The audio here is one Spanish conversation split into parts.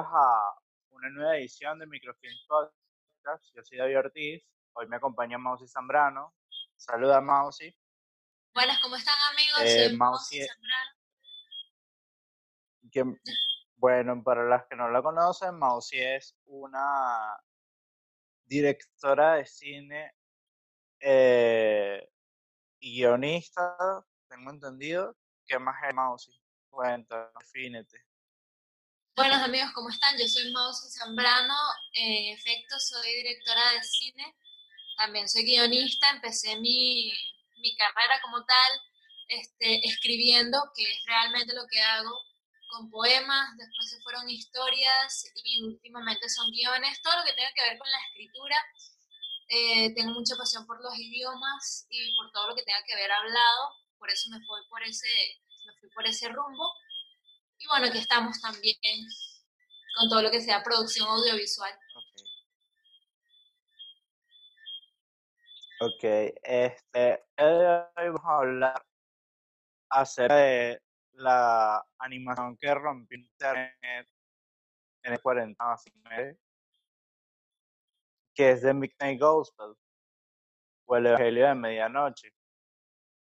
Bienvenidos a una nueva edición de Microfilm Podcast. Yo soy David Ortiz. Hoy me acompaña Mausi Zambrano. Saluda, Mausi. Buenas, ¿cómo están, amigos? Eh, Mausi- Mausi Zambrano. Que, bueno, para las que no la conocen, Mausi es una directora de cine eh, y guionista, tengo entendido. ¿Qué más es Mausi? Cuenta, defínete. Buenos amigos, ¿cómo están? Yo soy Mausi Zambrano. En efecto, soy directora de cine. También soy guionista. Empecé mi, mi carrera como tal este, escribiendo, que es realmente lo que hago, con poemas. Después se fueron historias y últimamente son guiones. Todo lo que tenga que ver con la escritura. Eh, tengo mucha pasión por los idiomas y por todo lo que tenga que ver hablado. Por eso me fui por ese, me fui por ese rumbo. Bueno, aquí estamos también con todo lo que sea producción audiovisual. Ok. Ok, este, hoy vamos a hablar acerca de la animación que rompió internet en el 40, básicamente, que es de Midnight Gospel, o el Evangelio de Medianoche,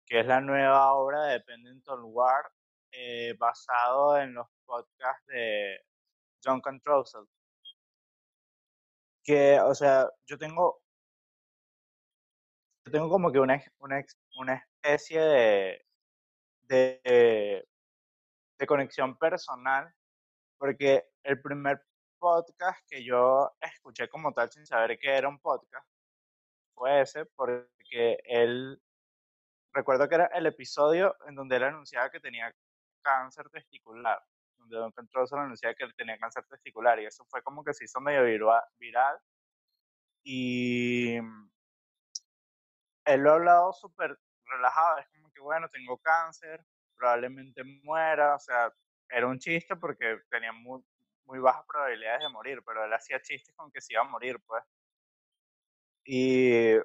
que es la nueva obra de Pendleton Ward, eh, basado en los podcasts de John Cantrosel. Que, o sea, yo tengo yo tengo como que una, una, una especie de, de, de conexión personal, porque el primer podcast que yo escuché como tal sin saber que era un podcast fue ese, porque él, recuerdo que era el episodio en donde él anunciaba que tenía cáncer testicular, donde Don Control anunciaba que tenía cáncer testicular, y eso fue como que se hizo medio viral, y él lo ha hablado súper relajado, es como que bueno, tengo cáncer, probablemente muera, o sea, era un chiste porque tenía muy, muy bajas probabilidades de morir, pero él hacía chistes con que se iba a morir, pues. Y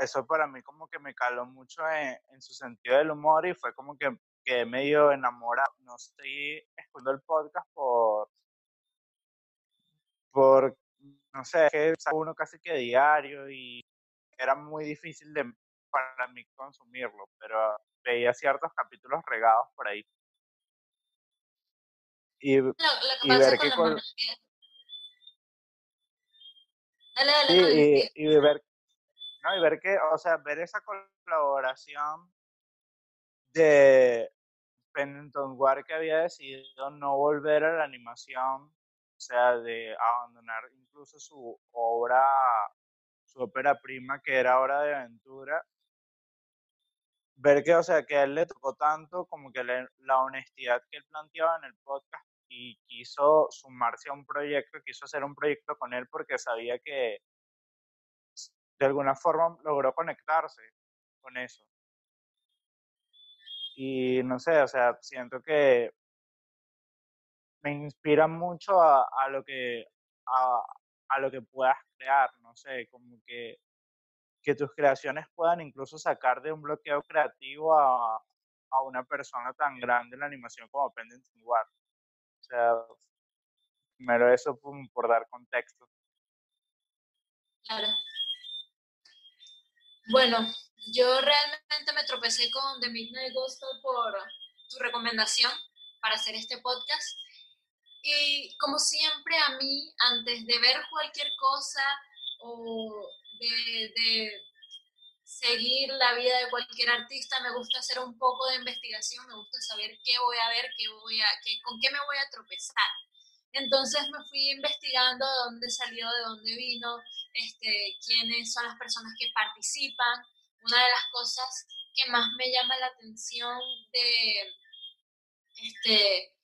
eso para mí como que me caló mucho en, en su sentido del humor y fue como que quedé medio enamorado. No estoy escuchando el podcast por, por, no sé, es que saco uno casi que diario y era muy difícil de, para mí consumirlo, pero veía ciertos capítulos regados por ahí. Y Lo, lo que Y ver que con-. Dale, dale, y, y ver, no, y ver que, o sea, ver esa colaboración de Pendleton Ward que había decidido no volver a la animación, o sea, de abandonar incluso su obra, su ópera prima, que era Hora de Aventura, ver que, o sea, que a él le tocó tanto como que le- la honestidad que él planteaba en el podcast y quiso sumarse a un proyecto, quiso hacer un proyecto con él porque sabía que de alguna forma logró conectarse con eso. Y no sé, o sea, siento que me inspira mucho a, lo que a, lo que puedas crear, no sé, como que, que tus creaciones puedan incluso sacar de un bloqueo creativo a, a una persona tan grande en la animación como Pendleton Ward. O sea, primero eso por, por dar contexto. Claro. Bueno, yo realmente me tropecé con The Midnight Gospel por tu recomendación para hacer este podcast. Y como siempre a mí, antes de ver cualquier cosa o de, de seguir la vida de cualquier artista, me gusta hacer un poco de investigación, me gusta saber qué voy a ver, qué voy a, qué, con qué me voy a tropezar. Entonces me fui investigando de dónde salió, de dónde vino, este, quiénes son las personas que participan. Una de las cosas que más me llama la atención de este,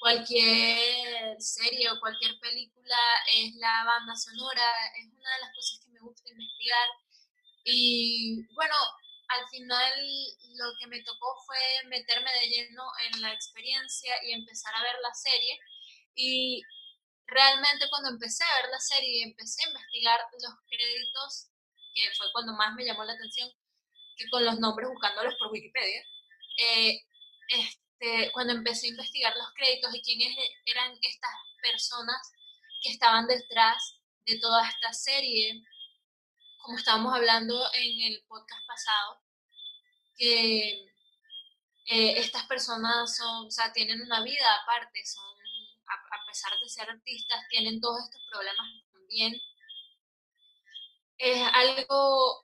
cualquier serie o cualquier película es la banda sonora, es una de las cosas que me gusta investigar. Y bueno, al final lo que me tocó fue meterme de lleno en la experiencia y empezar a ver la serie. Y realmente cuando empecé a ver la serie y empecé a investigar los créditos, que fue cuando más me llamó la atención, que con los nombres buscándolos por Wikipedia, eh, es- este, cuando empecé a investigar los créditos y quiénes eran estas personas que estaban detrás de toda esta serie, como estábamos hablando en el podcast pasado, que eh, estas personas son, o sea, tienen una vida aparte, son, a, pesar de ser artistas, tienen todos estos problemas también. Es algo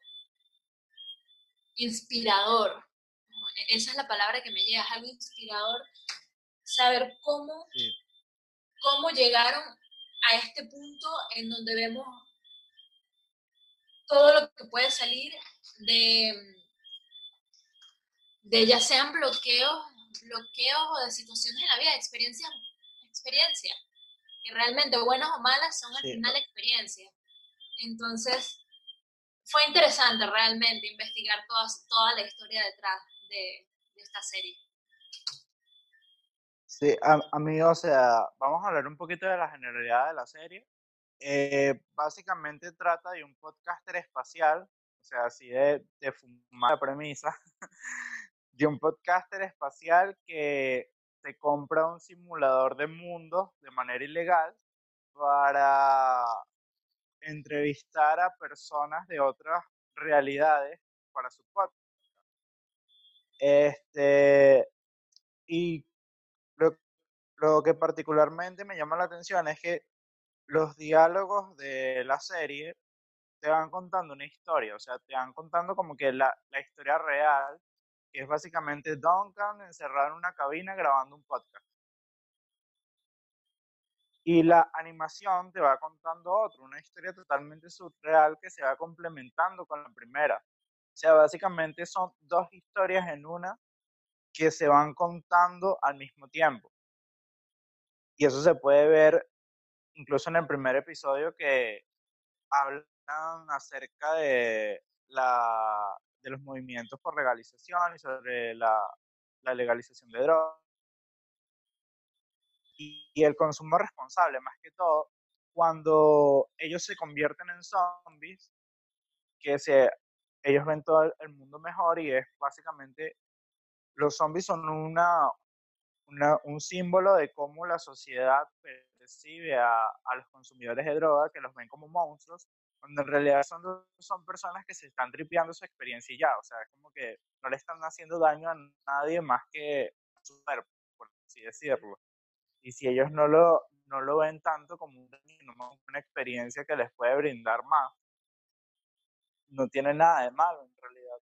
inspirador, esa es la palabra que me llega, es algo inspirador saber cómo, cómo llegaron a este punto en donde vemos todo lo que puede salir de, de ya sean bloqueos, bloqueos o de situaciones en la vida, experiencias, experiencia, que realmente buenas o malas son al final experiencias. Entonces, fue interesante realmente investigar toda, toda la historia detrás de, esta serie. Sí, a, o sea, vamos a hablar un poquito de la generalidad de la serie. Eh, básicamente trata de un podcaster espacial, o sea, así de, de fumar la premisa, de un podcaster espacial que se compra un simulador de mundos de manera ilegal para entrevistar a personas de otras realidades para su podcast. Este, y lo, que particularmente me llama la atención es que los diálogos de la serie te van contando una historia, o sea, te van contando como que la, la historia real, que es básicamente Duncan encerrado en una cabina grabando un podcast. Y la animación te va contando otro, una historia totalmente surreal que se va complementando con la primera. O sea, básicamente son dos historias en una que se van contando al mismo tiempo. Y eso se puede ver incluso en el primer episodio que hablan acerca de, la, de los movimientos por legalización y sobre la, la legalización de drogas y, el consumo responsable, más que todo, cuando ellos se convierten en zombies, que se, ellos ven todo el mundo mejor y es básicamente, los zombies son una, una un símbolo de cómo la sociedad percibe a, a, los consumidores de droga, que los ven como monstruos, cuando en realidad son, son personas que se están tripeando su experiencia y ya, o sea, es como que no le están haciendo daño a nadie más que a su cuerpo, por así decirlo. Y si ellos no lo, no lo ven tanto como una experiencia que les puede brindar más, no tiene nada de malo en realidad.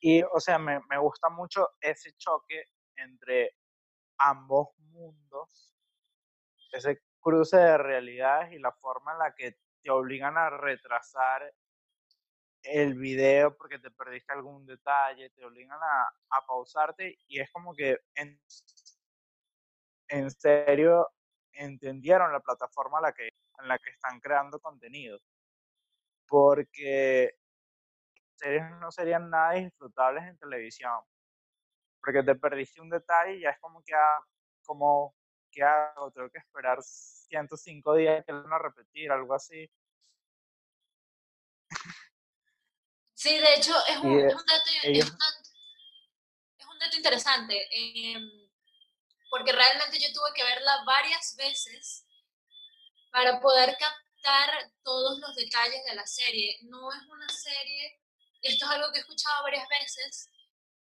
Y, o sea, me, me gusta mucho ese choque entre ambos mundos, ese cruce de realidades y la forma en la que te obligan a retrasar el video porque te perdiste algún detalle, te obligan a, pausarte y es como que en serio entendieron la plataforma en la que, en la que están creando contenido. Porque series no serían nada disfrutables en televisión. Porque te perdiste un detalle y ya es como que, ah, como, ¿qué hago? Tengo que esperar 105 días que lo van a repetir, algo así. Sí, de hecho, es un, es un, dato, es un dato, interesante. Eh, porque realmente yo tuve que verla varias veces para poder captar todos los detalles de la serie. No es una serie, esto es algo que he escuchado varias veces,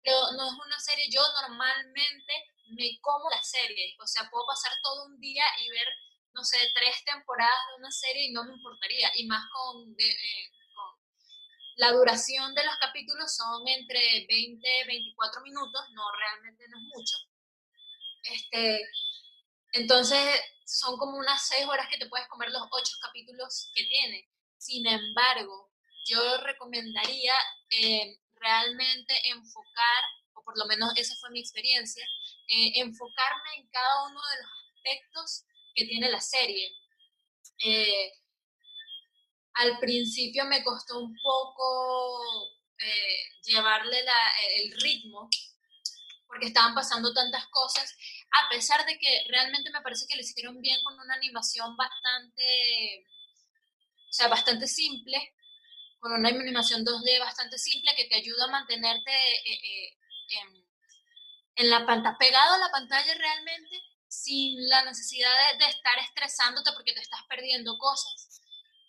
pero no es una serie, yo normalmente me como la serie, o sea, puedo pasar todo un día y ver, no sé, tres temporadas de una serie y no me importaría, y más con, eh, con la duración de los capítulos son entre 20 y 24 minutos, no, realmente no es mucho este, entonces, son como unas seis horas que te puedes comer los ocho capítulos que tiene. Sin embargo, yo recomendaría eh, realmente enfocar, o por lo menos esa fue mi experiencia, eh, enfocarme en cada uno de los aspectos que tiene la serie. Eh, al principio me costó un poco llevarle el ritmo, porque estaban pasando tantas cosas a pesar de que realmente me parece que lo hicieron bien con una animación bastante, o sea, bastante simple, con una animación 2D bastante simple que te ayuda a mantenerte eh, eh, en la pantalla, pegado a la pantalla realmente, sin la necesidad de, estar estresándote porque te estás perdiendo cosas.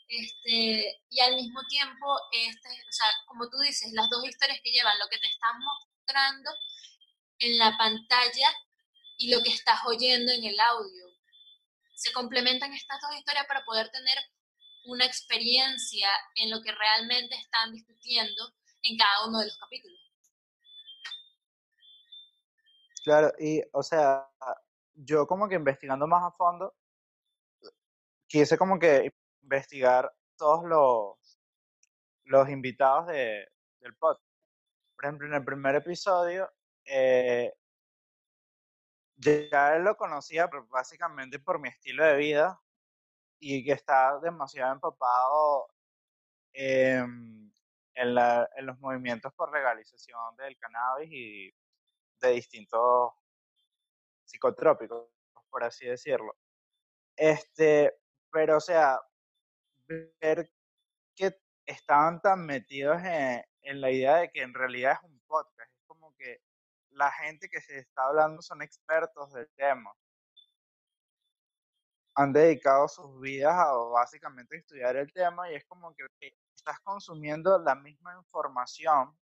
Este, y al mismo tiempo, este, o sea, como tú dices, las dos historias que llevan, lo que te están mostrando en la pantalla y lo que estás oyendo en el audio. Se complementan estas dos historias para poder tener una experiencia en lo que realmente están discutiendo en cada uno de los capítulos. Claro, y o sea, yo como que investigando más a fondo, quise como que investigar todos los, los invitados de, del podcast. Por ejemplo, en el primer episodio, eh, ya lo conocía básicamente por mi estilo de vida y que está demasiado empapado en, la, en los movimientos por legalización del cannabis y de distintos psicotrópicos, por así decirlo. Este, pero o sea, ver que estaban tan metidos en, en la idea de que en realidad es un podcast, es como que la gente que se está hablando son expertos del tema. Han dedicado sus vidas a básicamente estudiar el tema y es como que estás consumiendo la misma información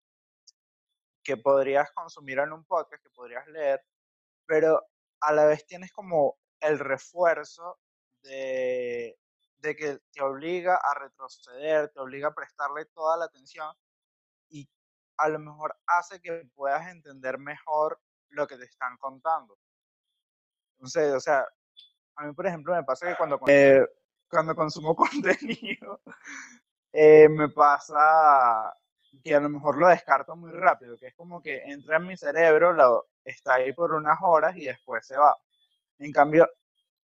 que podrías consumir en un podcast, que podrías leer, pero a la vez tienes como el refuerzo de, de que te obliga a retroceder, te obliga a prestarle toda la atención a lo mejor hace que puedas entender mejor lo que te están contando. Entonces, o sea, a mí, por ejemplo, me pasa que cuando, eh, cuando consumo contenido, eh, me pasa que a lo mejor lo descarto muy rápido, que es como que entra en mi cerebro, lo, está ahí por unas horas y después se va. En cambio,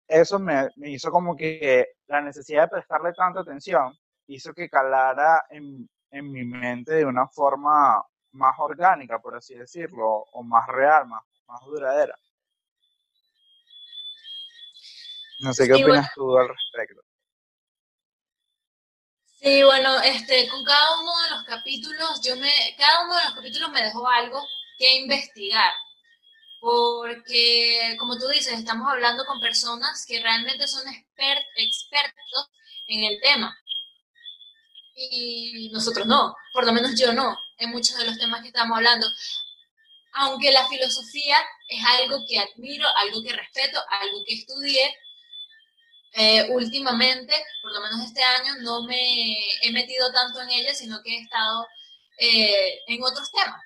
eso me, me hizo como que la necesidad de prestarle tanta atención hizo que calara en, en mi mente de una forma más orgánica, por así decirlo, o más real, más, más duradera. No sé qué opinas tú al respecto. Sí, bueno, este, con cada uno de los capítulos, yo me, cada uno de los capítulos me dejó algo que investigar, porque como tú dices, estamos hablando con personas que realmente son expert, expertos en el tema y nosotros no, por lo menos yo no, en muchos de los temas que estamos hablando. Aunque la filosofía es algo que admiro, algo que respeto, algo que estudié, eh, últimamente, por lo menos este año, no me he metido tanto en ella, sino que he estado eh, en otros temas.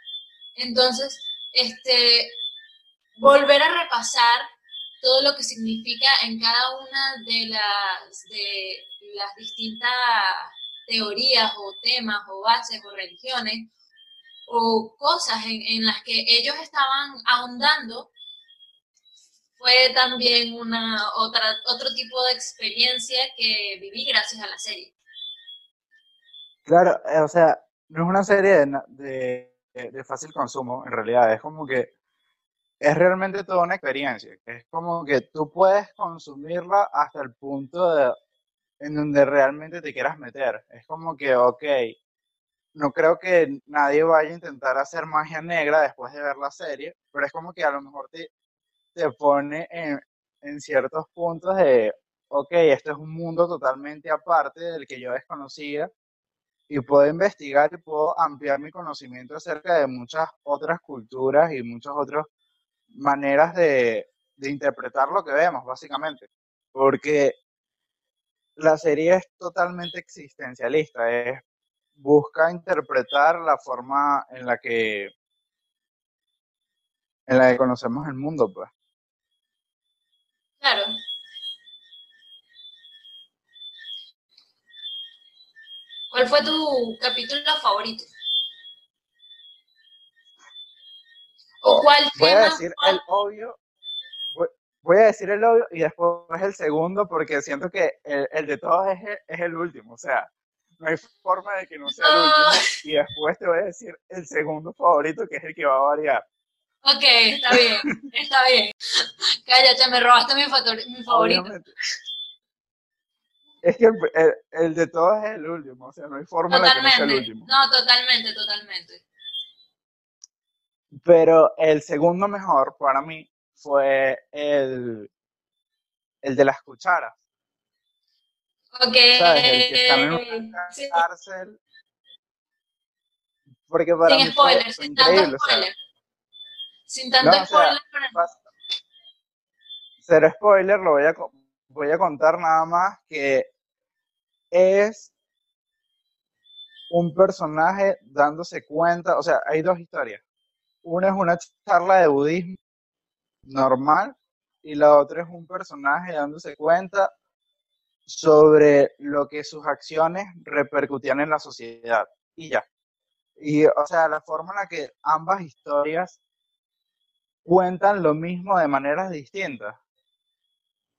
Entonces, este, volver a repasar todo lo que significa en cada una de las, de las distintas teorías o temas o bases o religiones o cosas en, las que ellos estaban ahondando, fue también una otra, otro tipo de experiencia que viví gracias a la serie. Claro, eh, o sea, no es una serie de, de, fácil consumo, en realidad, es como que es realmente toda una experiencia, es como que tú puedes consumirla hasta el punto de en donde realmente te quieras meter. Es como que, ok, no creo que nadie vaya a intentar hacer magia negra después de ver la serie, pero es como que a lo mejor te, te pone en, en ciertos puntos de, ok, esto es un mundo totalmente aparte del que yo desconocía y puedo investigar y puedo ampliar mi conocimiento acerca de muchas otras culturas y muchas otras maneras de, de interpretar lo que vemos, básicamente. Porque la serie es totalmente existencialista, es, busca interpretar la forma en la que en la que conocemos el mundo, pues. Claro. ¿Cuál fue tu capítulo favorito? ¿O cuál Voy a decir el obvio, voy a decir el obvio y después el segundo porque siento que el, de todos es el, último, o sea, no hay forma de que no sea el último y después te voy a decir el segundo favorito que es el que va a variar. Ok, está bien, está bien. Cállate, me robaste mi, mi favorito. Es que el, de todos es el último, o sea, no hay forma de que no sea el último. No, totalmente, totalmente. Pero el segundo mejor para mí fue el, el de las cucharas. Ok. ¿Sabes? El que están en una Sí. cárcel. Porque para Sin mí fue, spoiler, fue sin tanto o sea, spoiler. Sin tanto No, o sea, spoiler, pero pas- cero spoiler, lo voy a, voy a contar nada más que es un personaje dándose cuenta, o sea, hay dos historias. Una es una charla de budismo normal y la otra es un personaje dándose cuenta sobre lo que sus acciones repercutían en la sociedad. Y ya. Y, o sea, la forma en la que ambas historias cuentan lo mismo de maneras distintas.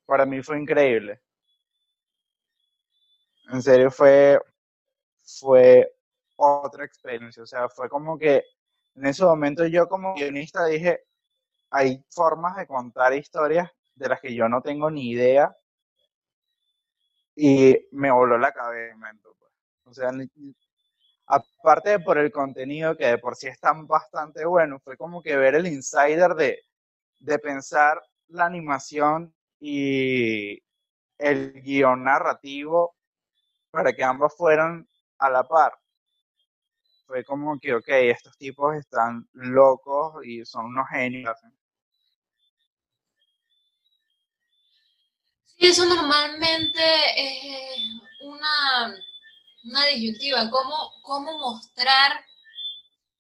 Para mí fue increíble. En serio, fue, fue otra experiencia. O sea, fue como que en ese momento yo como guionista dije, hay formas de contar historias de las que yo no tengo ni idea. Y me voló la cabeza. pues. O sea, aparte de por el contenido que de por sí es tan bastante bueno, fue como que ver el insider de, de pensar la animación y el guion narrativo para que ambos fueran a la par. Fue como que, ok, estos tipos están locos y son unos genios. Eso normalmente es una, una disyuntiva. ¿Cómo, cómo mostrar?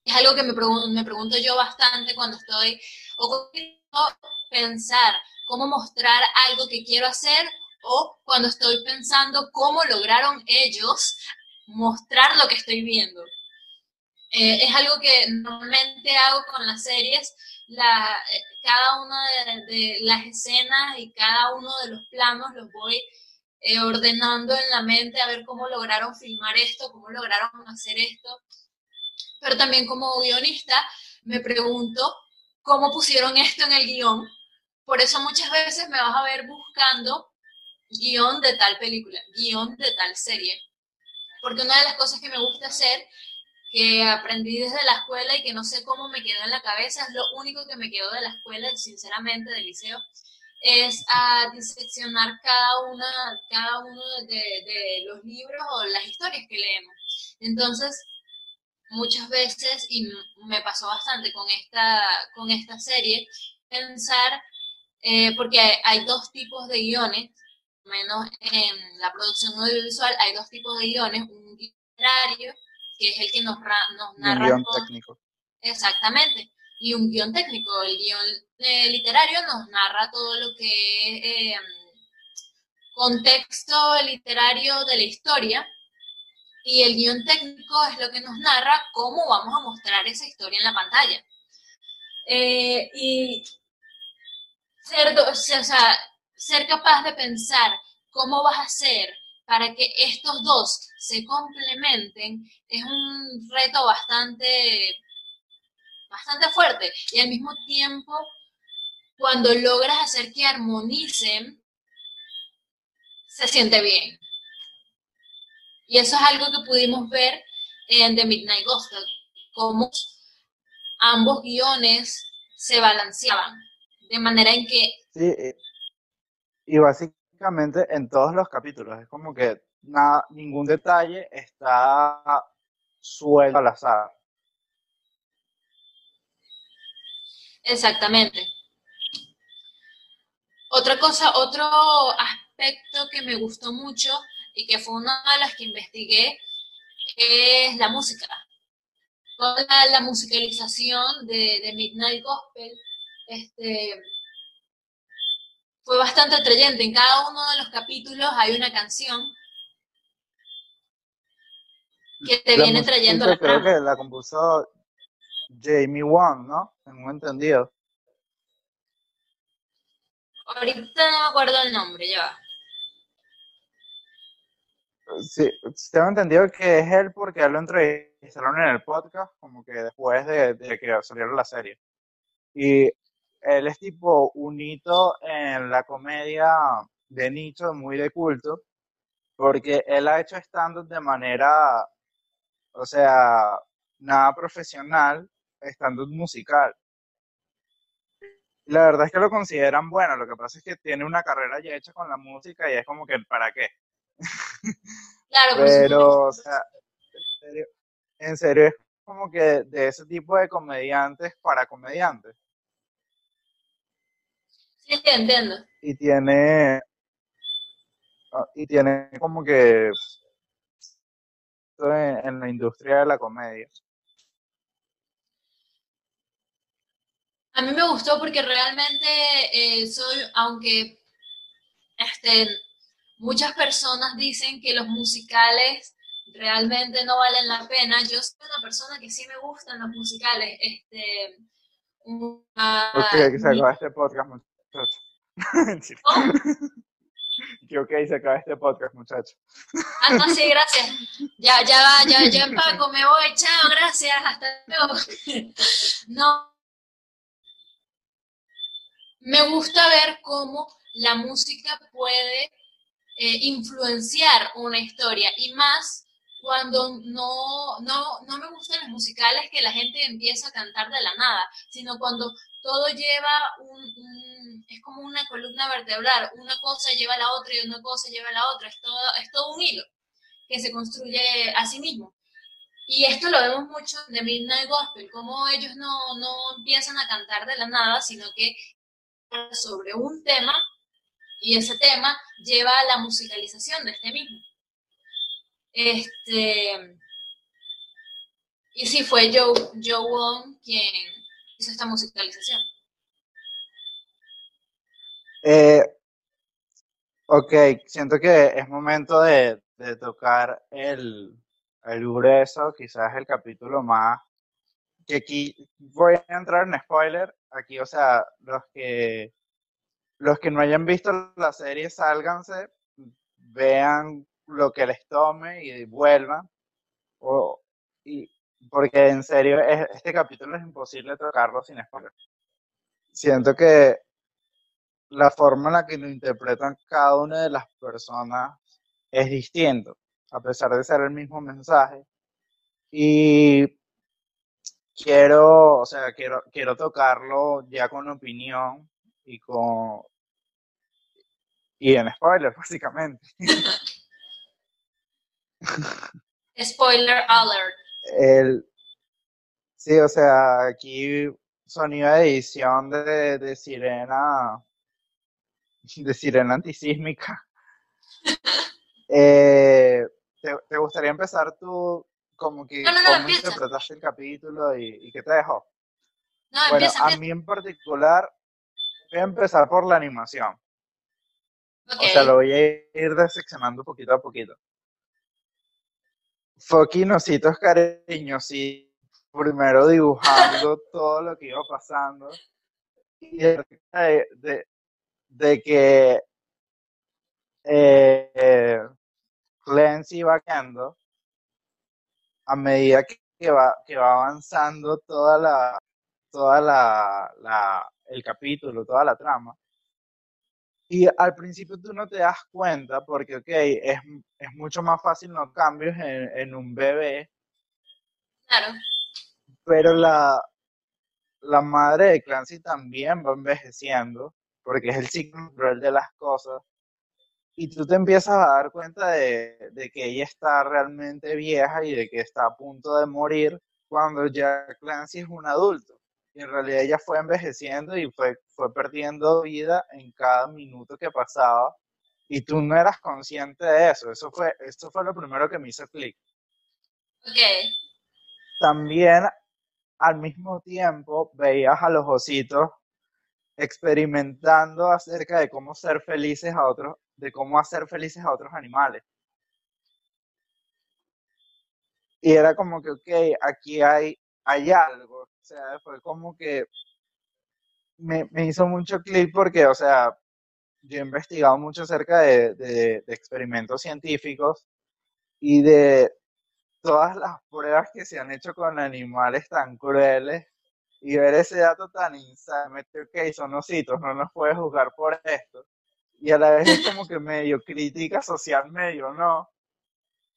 Es algo que me, pregun- me pregunto yo bastante cuando estoy, o cómo pensar cómo mostrar algo que quiero hacer, o cuando estoy pensando cómo lograron ellos mostrar lo que estoy viendo. Eh, es algo que normalmente hago con las series, la, eh, cada una de, las escenas y cada uno de los planos los voy eh, ordenando en la mente a ver cómo lograron filmar esto, cómo lograron hacer esto. Pero también como guionista me pregunto cómo pusieron esto en el guion. Por eso muchas veces me vas a ver buscando guion de tal película, guion de tal serie. Porque una de las cosas que me gusta hacer que aprendí desde la escuela y que no sé cómo me quedó en la cabeza, es lo único que me quedó de la escuela, sinceramente, del liceo, es a diseccionar cada, una, cada uno de, los libros o las historias que leemos. Entonces, muchas veces, y me pasó bastante con esta, con esta serie, pensar, eh, porque hay, hay dos tipos de guiones, menos en la producción audiovisual, hay dos tipos de guiones, un literario que es el que nos, nos Un narra guion todo. técnico. Exactamente. Y un guion técnico. El guion eh, literario nos narra todo lo que es eh, contexto literario de la historia. Y el guion técnico es lo que nos narra cómo vamos a mostrar esa historia en la pantalla. Eh, y ser, o sea, ser capaz de pensar cómo vas a hacer para que estos dos se complementen es un reto bastante, bastante fuerte. Y al mismo tiempo, cuando logras hacer que armonicen, se siente bien. Y eso es algo que pudimos ver en The Midnight Gospel, cómo ambos guiones se balanceaban, de manera en que Sí, y- y en todos los capítulos es como que nada, ningún detalle está suelto al azar. Exactamente. Otra cosa, otro aspecto que me gustó mucho y que fue una de las que investigué es la música. Toda la, musicalización de Midnight Gospel este, fue bastante atrayente. En cada uno de los capítulos hay una canción que te La viene trayendo la creo trama. que la compuso Jamie Wong, ¿no? Tengo entendido. Ahorita no me acuerdo el nombre, ya va. Sí, tengo entendido que es él porque él lo entrevistaron en el podcast, como que después de, de que saliera la serie. Y él es tipo un hito en la comedia de nicho, muy de culto, porque él ha hecho stand-up de manera, o sea, nada profesional, stand-up musical. La verdad es que lo consideran bueno, lo que pasa es que tiene una carrera ya hecha con la música y es como que, ¿para qué? Claro, Pero, o sea, en serio, en serio es como que de ese tipo de comediantes para comediantes. Sí, entiendo. Y tiene, ah, y tiene como que en, la industria de la comedia. A mí me gustó porque realmente eh, soy, aunque este, muchas personas dicen que los musicales realmente no valen la pena, yo soy una persona que sí me gustan los musicales. Este, una- Ok, que se mi- este podcast, muchachos. ¿Cómo? Que ok, se acaba este podcast, muchachos. Ah, no, sí, gracias. Ya, ya va, ya, ya empaco, me voy, chao, gracias, hasta luego. No. Me gusta ver cómo la música puede eh, influenciar una historia y más cuando no, no, no me gustan los musicales que la gente empieza a cantar de la nada, sino cuando todo lleva un, un- es como una columna vertebral, una cosa lleva a la otra y una cosa lleva a la otra, es todo, es todo un hilo que se construye a sí mismo. Y esto lo vemos mucho de Midnight Gospel, como ellos no, no empiezan a cantar de la nada, sino que sobre un tema y ese tema lleva a la musicalización de este mismo. Este, y sí, fue Joe, Joe Wong quien hizo esta musicalización. Eh, ok, siento que es momento de, de tocar el, el grueso, quizás el capítulo más, que aquí voy a entrar en spoiler, aquí, o sea, los que, los que no hayan visto la serie, sálganse, vean lo que les tome y vuelvan, o, y, porque en serio, es- este capítulo es imposible tocarlo sin spoiler. Siento que la forma en la que lo interpretan cada una de las personas es distinto, a pesar de ser el mismo mensaje. Y quiero, o sea, quiero, quiero tocarlo ya con opinión y con y en spoiler, básicamente. Spoiler alert. El, sí, o sea, aquí sonido de edición de, de sirena, de sirena antisísmica. Eh, ¿te, te gustaría empezar tú como que No, no, no, cómo interpretaste el capítulo y, y qué te dejó? No, Bueno, empieza, a mí en particular voy a empezar por la animación. O sea, lo voy a ir diseccionando poquito a poquito. Fucking ositos cariños y primero dibujando todo lo que iba pasando. Y de, de, de que eh, Clancy va quedando a medida que, que va, que va avanzando toda la, toda la, la, el capítulo, toda la trama. Y al principio tú no te das cuenta porque, ok, es, es mucho más fácil los cambios en, en un bebé, Claro. pero la, la madre de Clancy también va envejeciendo porque es el ciclo natural de las cosas. Y tú te empiezas a dar cuenta de, de que ella está realmente vieja y de que está a punto de morir cuando ya Clancy es un adulto. Y en realidad ella fue envejeciendo y fue, fue perdiendo vida en cada minuto que pasaba. Y tú no eras consciente de eso. Eso fue, eso fue lo primero que me hizo clic. Ok. También al mismo tiempo veías a los ositos experimentando acerca de cómo ser felices a otros, de cómo hacer felices a otros animales. Y era como que, ok, aquí hay, hay algo. O sea, fue como que me, me hizo mucho clic porque, o sea, yo he investigado mucho acerca de, de, experimentos científicos y de todas las pruebas que se han hecho con animales tan crueles y ver ese dato tan insano, ok, son ositos, no nos puedes juzgar por esto. Y a la vez es como que medio crítica social, medio no.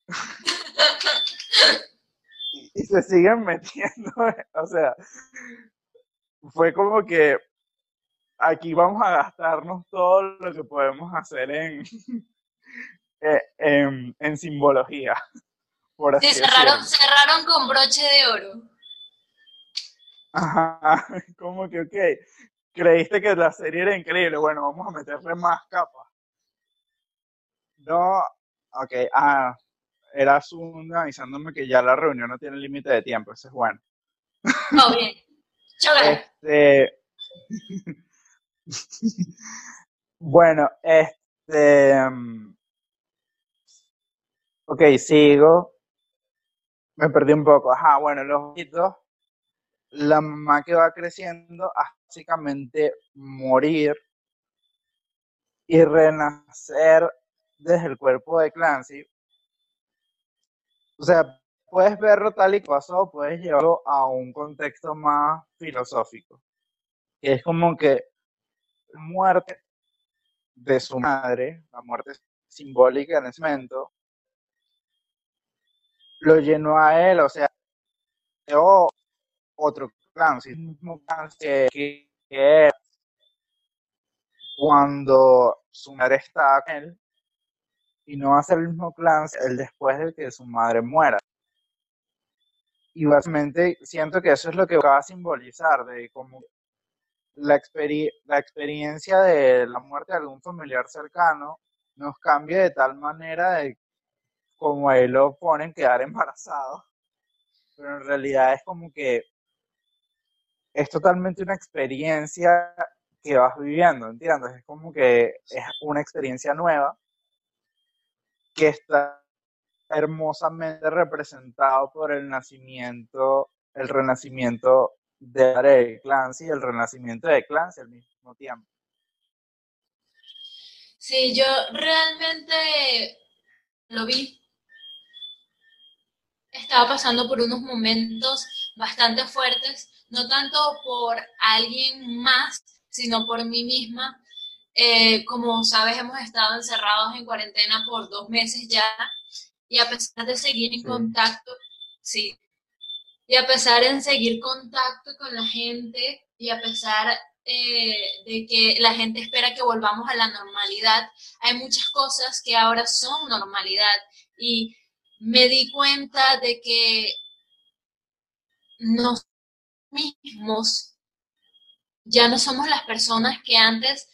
y se siguen metiendo, o sea, fue como que aquí vamos a gastarnos todo lo que podemos hacer en, eh, en, simbología. Por así cerraron, cerraron con broche de oro. Ajá, como que, ok, creíste que la serie era increíble, bueno, vamos a meterle más capas. No, ok, ah, era Zoom avisándome que ya la reunión no tiene límite de tiempo, eso es bueno. Oh, bien. Este... bueno, este... Mm, ok, sigo. Me perdí un poco. Ajá, bueno, los ojitos. La mamá que va creciendo, básicamente morir y renacer desde el cuerpo de Clancy o sea, puedes verlo tal y pasó, puedes llevarlo a un contexto más filosófico. Que es como que la muerte de su madre, la muerte simbólica en ese momento, lo llenó a él, o sea, creó otro clan, mismo clan que, que cuando su madre estaba con él, y no va a ser el mismo clan el después de que su madre muera. Y básicamente siento que eso es lo que va a simbolizar, de como la, la experiencia de la muerte de algún familiar cercano nos cambia de tal manera de como él lo ponen quedar embarazado. Pero en realidad es como que es totalmente una experiencia que vas viviendo, ¿entiendes? Es como que es una experiencia nueva que está hermosamente representado por el nacimiento, el renacimiento de Clancy y el renacimiento de Clancy al mismo tiempo. Sí, yo realmente lo vi. Estaba pasando por unos momentos bastante fuertes, no tanto por alguien más, sino por mí misma, eh, como sabes, hemos estado encerrados en cuarentena por dos meses ya y a pesar de seguir en contacto, sí, y a pesar de seguir contacto con la gente y a pesar eh, de que la gente espera que volvamos a la normalidad, hay muchas cosas que ahora son normalidad. Y me di cuenta de que nosotros mismos ya no somos las personas que antes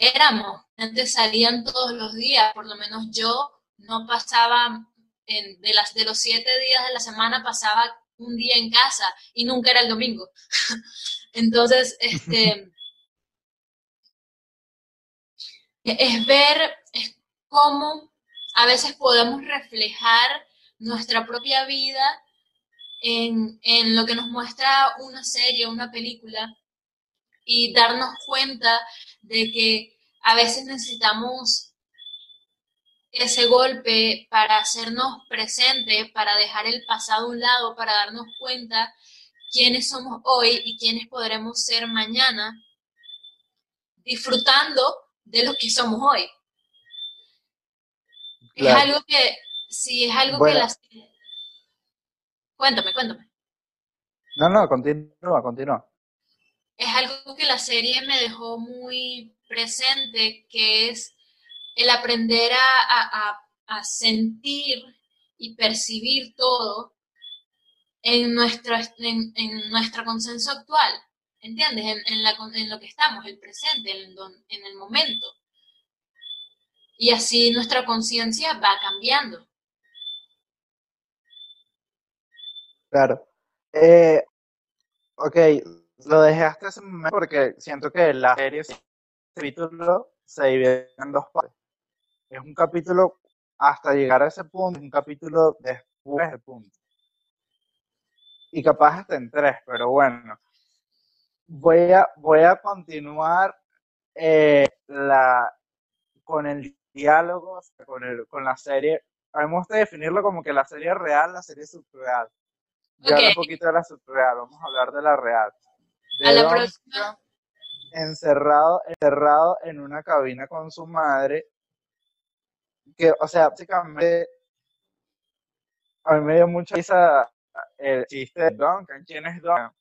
éramos. Antes salían todos los días, por lo menos yo no pasaba, de, las, de los siete días de la semana pasaba un día en casa y nunca era el domingo. Entonces, este, es ver cómo a veces podemos reflejar nuestra propia vida en, en, lo que nos muestra una serie, una película, y darnos cuenta de que a veces necesitamos ese golpe para hacernos presente, para dejar el pasado a un lado, para darnos cuenta quiénes somos hoy y quiénes podremos ser mañana, disfrutando de lo que somos hoy. Es algo que, sí, es algo que las... Cuéntame, cuéntame. No, no, continúa, continúa es algo que la serie me dejó muy presente, que es el aprender a, sentir y percibir todo en nuestro, en, nuestro consenso actual, ¿entiendes? En, en, lo que estamos, el presente, en, en el momento. Y así nuestra conciencia va cambiando. Claro. Eh, ok, lo dejé hasta ese momento porque siento que la serie, este capítulo se divide en dos partes. Es un capítulo hasta llegar a ese punto, un capítulo después del punto. Y capaz hasta en tres, pero bueno. Voy a, voy a continuar eh, la, con el diálogo, con, el, con la serie. A mí me gusta definirlo como que la serie real, la serie subreal. Ya un poquito de la subreal, vamos a hablar de la real a la próxima. Encerrado, encerrado en una cabina con su madre. Que, o sea, básicamente a mí me dio mucha risa el chiste de Duncan. ¿Quién es Duncan?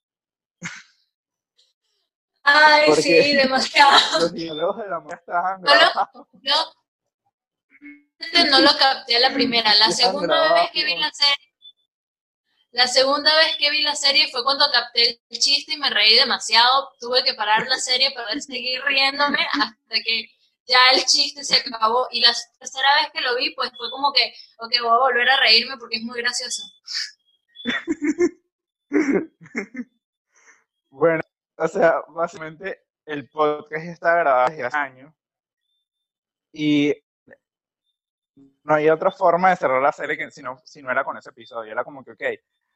Ay, Porque sí, demasiado. Los diálogos de la mujer estaban no lo, no lo capté a la primera. La segunda vez que vi la serie, la segunda vez que vi la serie fue cuando capté el chiste y me reí demasiado. Tuve que parar la serie para seguir riéndome hasta que ya el chiste se acabó. Y la tercera vez que lo vi, pues fue como que, ok, voy a volver a reírme porque es muy gracioso. bueno, o sea, básicamente el podcast está grabado hace años y no hay otra forma de cerrar la serie que si no, si no era con ese episodio. Era como que, ok,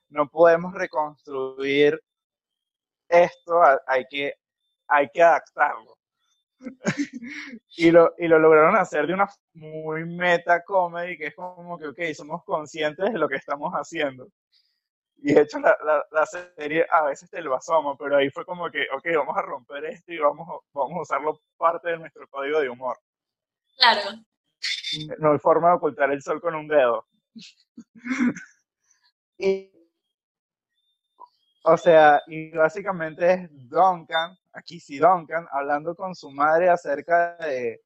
no podemos reconstruir esto, hay que, hay que adaptarlo. y, lo, y lo lograron hacer de una muy meta comedy, que es como que, ok, somos conscientes de lo que estamos haciendo. Y de hecho la, la, serie a veces te lo asoma, pero ahí fue como que, ok, vamos a romper esto y vamos, vamos a usarlo parte de nuestro código de humor. Claro. No hay forma de ocultar el sol con un dedo. y, o sea, y básicamente es Duncan, aquí sí Duncan, hablando con su madre acerca de,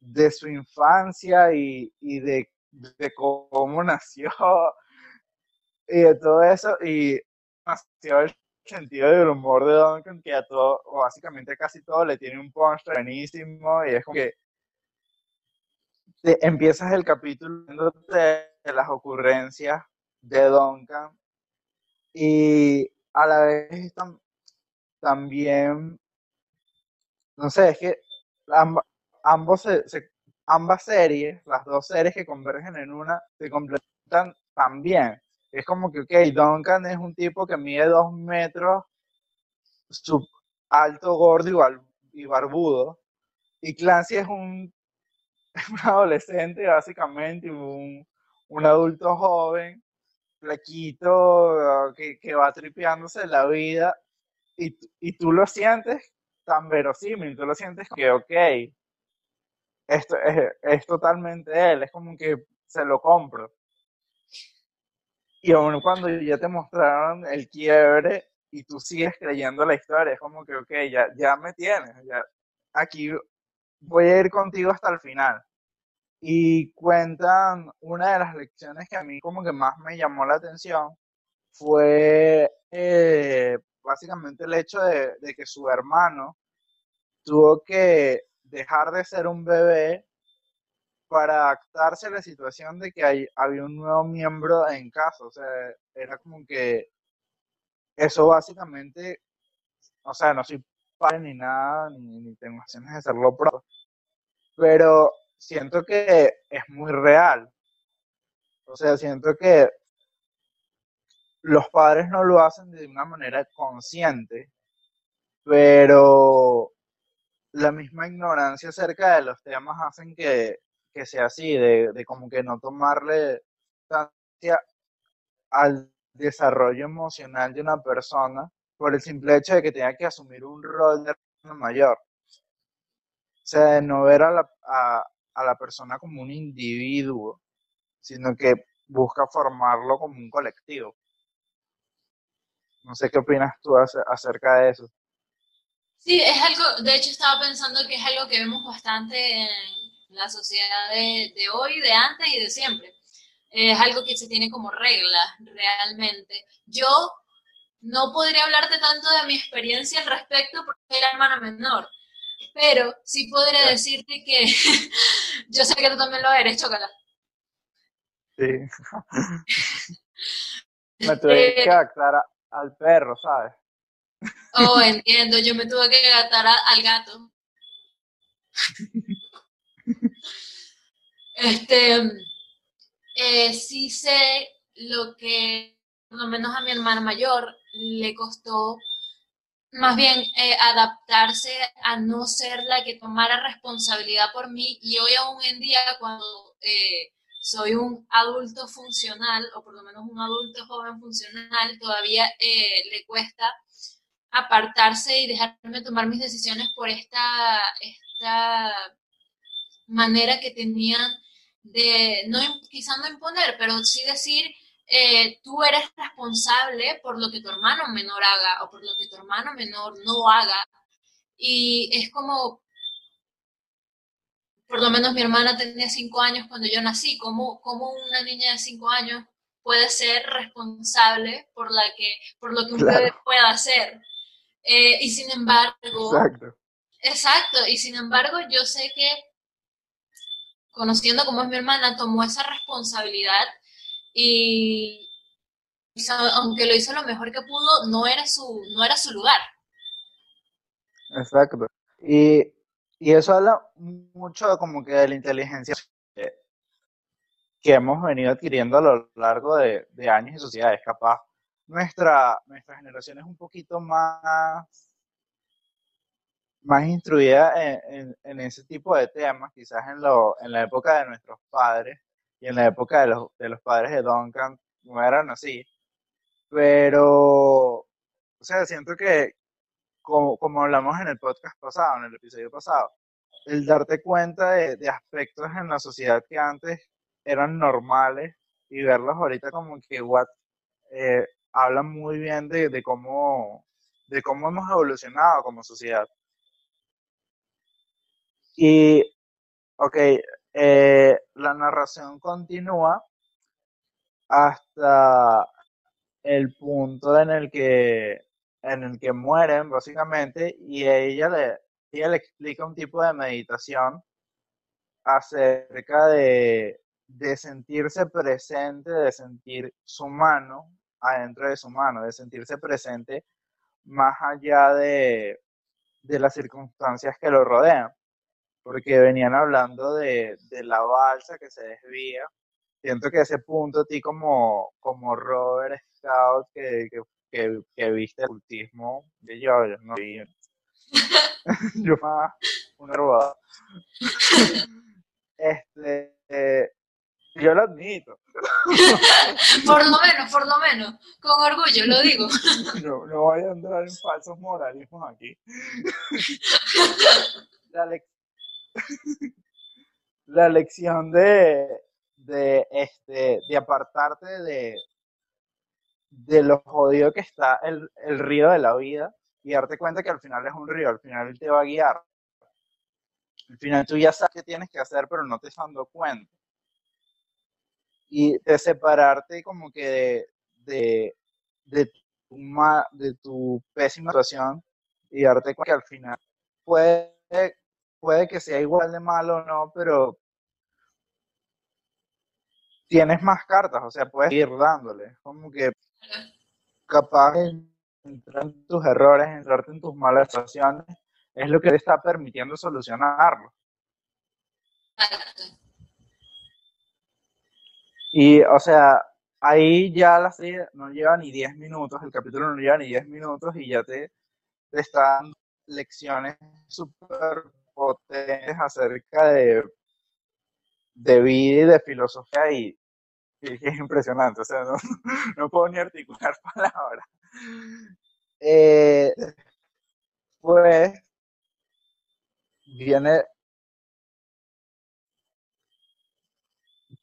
de su infancia y, y de, de cómo nació y de todo eso, y demasiado el sentido del humor de Duncan, que a todo, o básicamente casi todo, le tiene un punch buenísimo, y es como que empiezas el capítulo de, las ocurrencias de Duncan, y a la vez también, no sé, es que ambos ambas series, las dos series que convergen en una, se completan también es como que, ok, Duncan es un tipo que mide dos metros, sub, alto, gordo y, barbudo. Y Clancy es un, adolescente, básicamente, un, un adulto joven, flaquito, que, que va tripeándose la vida. Y, y tú lo sientes tan verosímil, tú lo sientes que, ok, esto es, es totalmente él, es como que se lo compro. Y aún cuando ya te mostraron el quiebre y tú sigues creyendo la historia, es como que, ok, ya, ya me tienes, ya, aquí voy a ir contigo hasta el final. Y cuentan una de las lecciones que a mí como que más me llamó la atención fue eh, básicamente el hecho de, de que su hermano tuvo que dejar de ser un bebé para adaptarse a la situación de que hay, había un nuevo miembro en casa. O sea, era como que eso básicamente, o sea, no soy padre ni nada, ni, ni tengo acciones de hacerlo pronto, pero siento que es muy real. O sea, siento que los padres no lo hacen de una manera consciente, pero la misma ignorancia acerca de los temas hacen que que sea así, de, de como que no tomarle distancia al desarrollo emocional de una persona por el simple hecho de que tenga que asumir un rol de mayor. O sea, de no ver a la, a, la persona como un individuo, sino que busca formarlo como un colectivo. No sé qué opinas tú acerca de eso. Sí, es algo, de hecho estaba pensando que es algo que vemos bastante en, la sociedad de hoy, de antes y de siempre. Es algo que se tiene como regla realmente. Yo no podría hablarte tanto de mi experiencia al respecto porque era hermana menor, pero sí podría decirte que yo sé que tú también lo eres, Chocala. Sí. me tuve que adaptar al perro, ¿sabes? Oh, entiendo, yo me tuve que adaptar al gato. Este, eh, sí sé lo que, por lo menos a mi hermana mayor, le costó más bien eh, adaptarse a no ser la que tomara responsabilidad por mí. Y hoy aún en día cuando eh, soy un adulto funcional o por lo menos un adulto joven funcional todavía le cuesta apartarse y dejarme tomar mis decisiones por esta, esta manera que tenían de no, quizás no imponer, pero sí decir, eh, tú eres responsable por lo que tu hermano menor haga o por lo que tu hermano menor no haga. Y es como, por lo menos mi hermana tenía cinco años cuando yo nací, ¿cómo, cómo una niña de cinco años puede ser responsable por, la que, por lo que un bebé pueda hacer? Eh, y sin embargo, exacto. exacto, y sin embargo yo sé que conociendo cómo es mi hermana, tomó esa responsabilidad y aunque lo hizo lo mejor que pudo, no era su, no era su lugar. Exacto. Y, y eso habla mucho como que de la inteligencia que, hemos venido adquiriendo a lo largo de, de años y sociedades. Capaz nuestra, nuestra generación es un poquito más más instruida en, en, ese tipo de temas, quizás en, lo, en la época de nuestros padres y en la época de los, de los padres de Duncan, no eran así. Pero, o sea, siento que, como, como hablamos en el podcast pasado, en el episodio pasado, el darte cuenta de, de aspectos en la sociedad que antes eran normales y verlos ahorita como que what, eh, hablan muy bien de, de, cómo, de cómo hemos evolucionado como sociedad. Y, ok, eh, la narración continúa hasta el punto en el que en el que mueren básicamente y ella le, ella le explica un tipo de meditación acerca de, de sentirse presente, de sentir su mano adentro de su mano, de sentirse presente más allá de, de las circunstancias que lo rodean porque venían hablando de, de la balsa que se desvía. Siento que ese punto a ti como, como Robert Scout que, que, que, viste el cultismo de yo, yo no vi. yo más una robada. este, eh, yo lo admito. por lo menos, por lo menos, con orgullo lo digo. no, no voy a entrar en falsos moralismos aquí. La, la lección de, de, este, de apartarte de, de lo jodido que está el, el río de la vida y darte cuenta que al final es un río, al final te va a guiar. Al final tú ya sabes qué tienes que hacer, pero no te estás dando cuenta. Y de separarte como que de, de, tu, de tu pésima situación y darte cuenta que al final puede puede que sea igual de malo o no, pero tienes más cartas, o sea, puedes ir dándole. Como que capaz de entrar en tus errores, entrarte en tus malas situaciones, es lo que te está permitiendo solucionarlo. Y, o sea, ahí ya la serie no lleva ni 10 minutos, el capítulo no lleva ni 10 minutos y ya te, te está dando lecciones súper potentes acerca de, de vida y de filosofía y, es impresionante, o sea, no, no puedo ni articular palabras. Eh, pues viene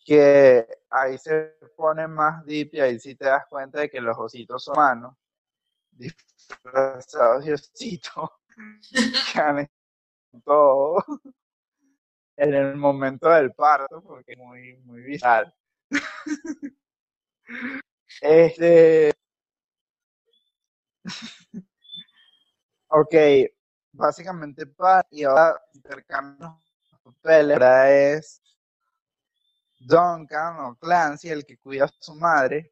que ahí se pone más deep y ahí sí te das cuenta de que los ositos humanos disfrazados de ositos que han todo en el momento del parto, porque es muy, muy vital. este. ok, básicamente para y ahora intercambio papeles, ahora es Duncan o Clancy el que cuida a su madre.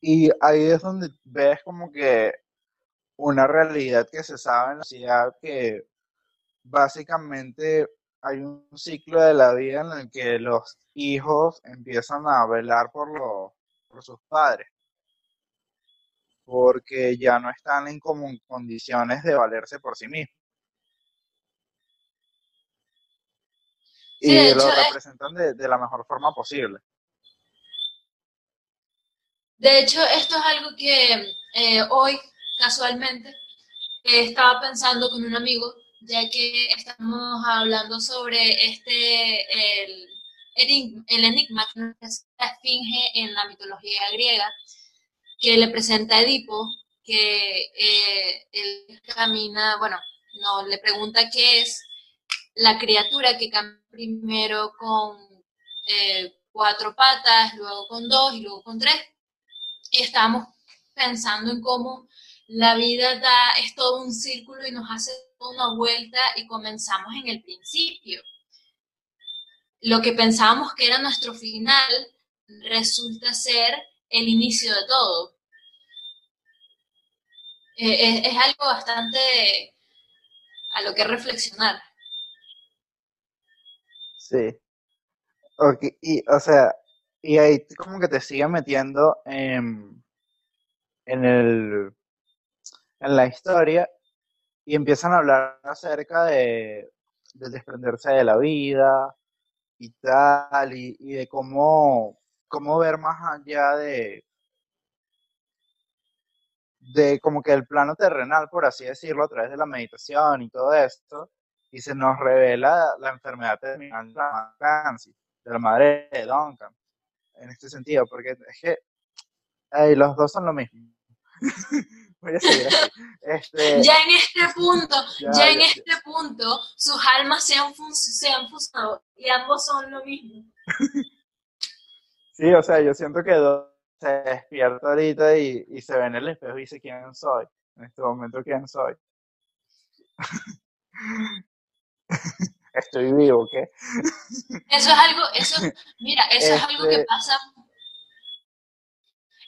Y ahí es donde ves como que una realidad que se sabe en la ciudad que básicamente hay un ciclo de la vida en el que los hijos empiezan a velar por, por sus padres, porque ya no están en como condiciones de valerse por sí mismos. y lo representan de, la mejor forma posible. De hecho, esto es algo que eh, hoy, casualmente, estaba pensando con un amigo ya que estamos hablando sobre este, el, el enigma que es la esfinge en la mitología griega, que le presenta a Edipo, que eh, él camina, bueno, no, le pregunta qué es la criatura que camina primero con eh, cuatro patas, luego con dos y luego con tres. Y estábamos pensando en cómo la vida da, es todo un círculo y nos hace una vuelta y comenzamos en el principio. Lo que pensábamos que era nuestro final resulta ser el inicio de todo. Eh, es, algo bastante a lo que reflexionar. Sí. y, o sea, y ahí como que te sigue metiendo en, en, el, en la historia y empiezan a hablar acerca de, desprenderse de la vida y tal, y, de cómo, cómo ver más allá de, de como que el plano terrenal, por así decirlo, a través de la meditación y todo esto, y se nos revela la enfermedad terminal de la, de la madre de Duncan, en este sentido, porque es que los dos son lo mismo. Voy a seguir este, ya en este punto, ya, en este punto, sus almas se han, se han fusado y ambos son lo mismo. sí, o sea, yo siento que se despierta ahorita y, y se ve en el espejo y dice quién soy. En este momento, quién soy. Estoy vivo, ¿qué? Eso es algo, eso, mira, eso es algo que este pasa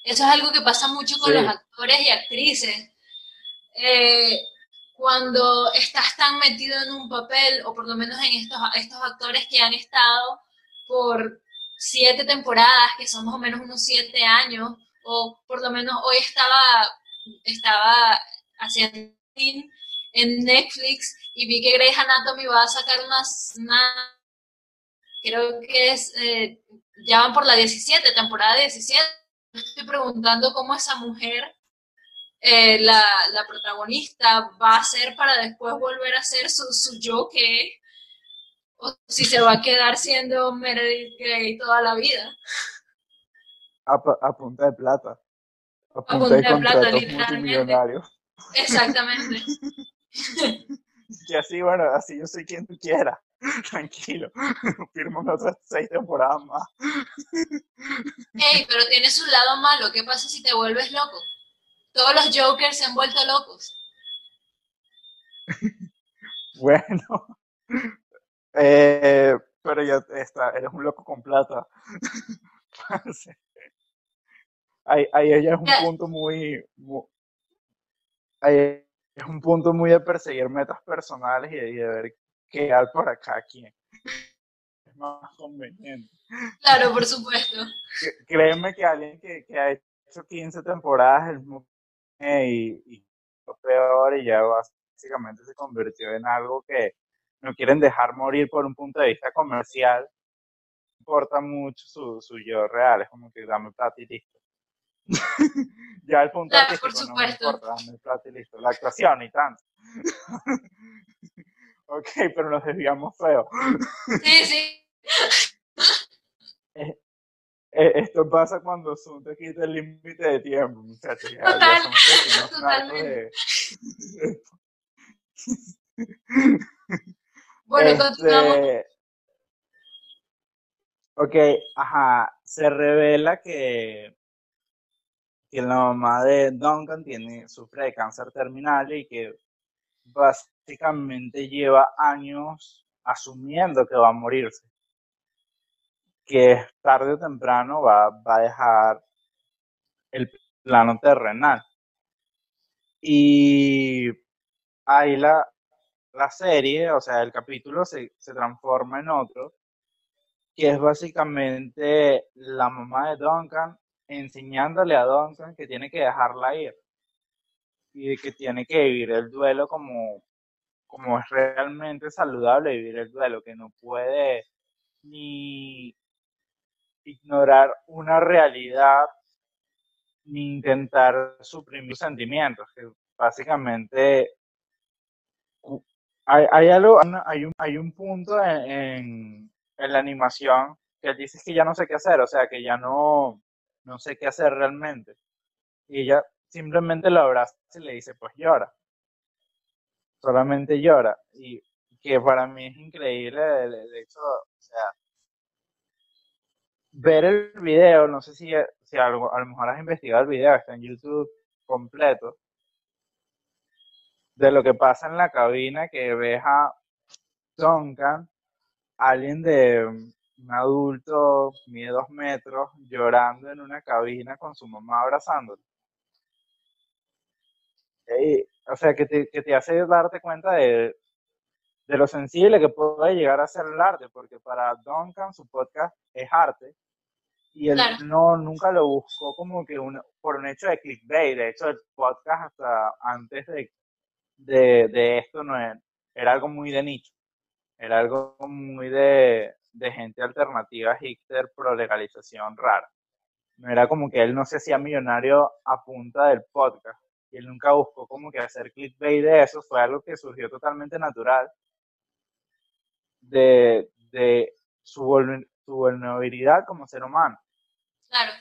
eso es algo que pasa mucho con los actores y actrices. Eh, cuando estás tan metido en un papel, o por lo menos en estos, estos actores que han estado por siete temporadas, que son más o menos unos siete años, o por lo menos hoy estaba, estaba haciendo en Netflix y vi que Grey's Anatomy va a sacar unas, una, creo que es, eh, ya van por la 17, temporada 17 estoy preguntando cómo esa mujer, eh, la, protagonista, va a ser para después volver a ser su, su yo que o si se va a quedar siendo Meredith Grey toda la vida. A, punta de plata. A punta, de, plata, literalmente. Exactamente. y así, bueno, así yo soy quien tú quieras. Tranquilo, firmo otras seis temporadas más. Ey, pero tiene su lado malo. ¿Qué pasa si te vuelves loco? Todos los Jokers se han vuelto locos. bueno, eh, pero ya está, eres un loco con plata. ahí, ahí ella es un punto muy, ahí es un punto muy de perseguir metas personales y de ver quedar por acá quién es más conveniente. Claro, por supuesto. Créeme que alguien que, que ha hecho 15 temporadas el y, y lo peor y ya básicamente se convirtió en algo que no quieren dejar morir por un punto de vista comercial, importa mucho su, su yo real, es como que dame plata y listo. ya el punto claro, por supuesto. no importa, dame plata y listo. La actuación y tanto. Ok, pero nos desviamos feo. Sí, sí. Eh, eh, esto pasa cuando Zoom te quita el límite de tiempo, muchachos. Total, totalmente. bueno, este, continuamos. Ok, ajá, se revela que, que la mamá de Duncan tiene, sufre de cáncer terminal y que básicamente lleva años asumiendo que va a morirse, que tarde o temprano va, va a dejar el plano terrenal. Y ahí la, la serie, o sea, el capítulo se, se transforma en otro, que es básicamente la mamá de Duncan enseñándole a Duncan que tiene que dejarla ir y que tiene que vivir el duelo como, como es realmente saludable vivir el duelo, que no puede ni ignorar una realidad ni intentar suprimir sentimientos, que básicamente hay, algo, hay un, hay un punto en, en, la animación que él dice que ya no sé qué hacer, o sea, que ya no, no sé qué hacer realmente. Y ella simplemente lo abraza y le dice, pues llora. Solamente llora. Y que para mí es increíble el, hecho, o sea, ver el video, no sé si, si a, lo, a lo mejor has investigado el video, está en YouTube completo, de lo que pasa en la cabina, que ves a Duncan, alguien de un adulto, mide dos metros, llorando en una cabina con su mamá abrazándolo. O sea, que te, que te hace darte cuenta de, de lo sensible que puede llegar a ser el arte, porque para Duncan su podcast es arte, y él no nunca lo buscó como que un, por un hecho de clickbait, de hecho el podcast hasta antes de, de, de esto no era, era algo muy de nicho, era algo muy de, de gente alternativa hipster pro legalización rara. No era como que él no se hacía millonario a punta del podcast. Y él nunca buscó como que hacer clickbait de eso. Fue algo que surgió totalmente natural de, de su, su vulnerabilidad como ser humano. Claro.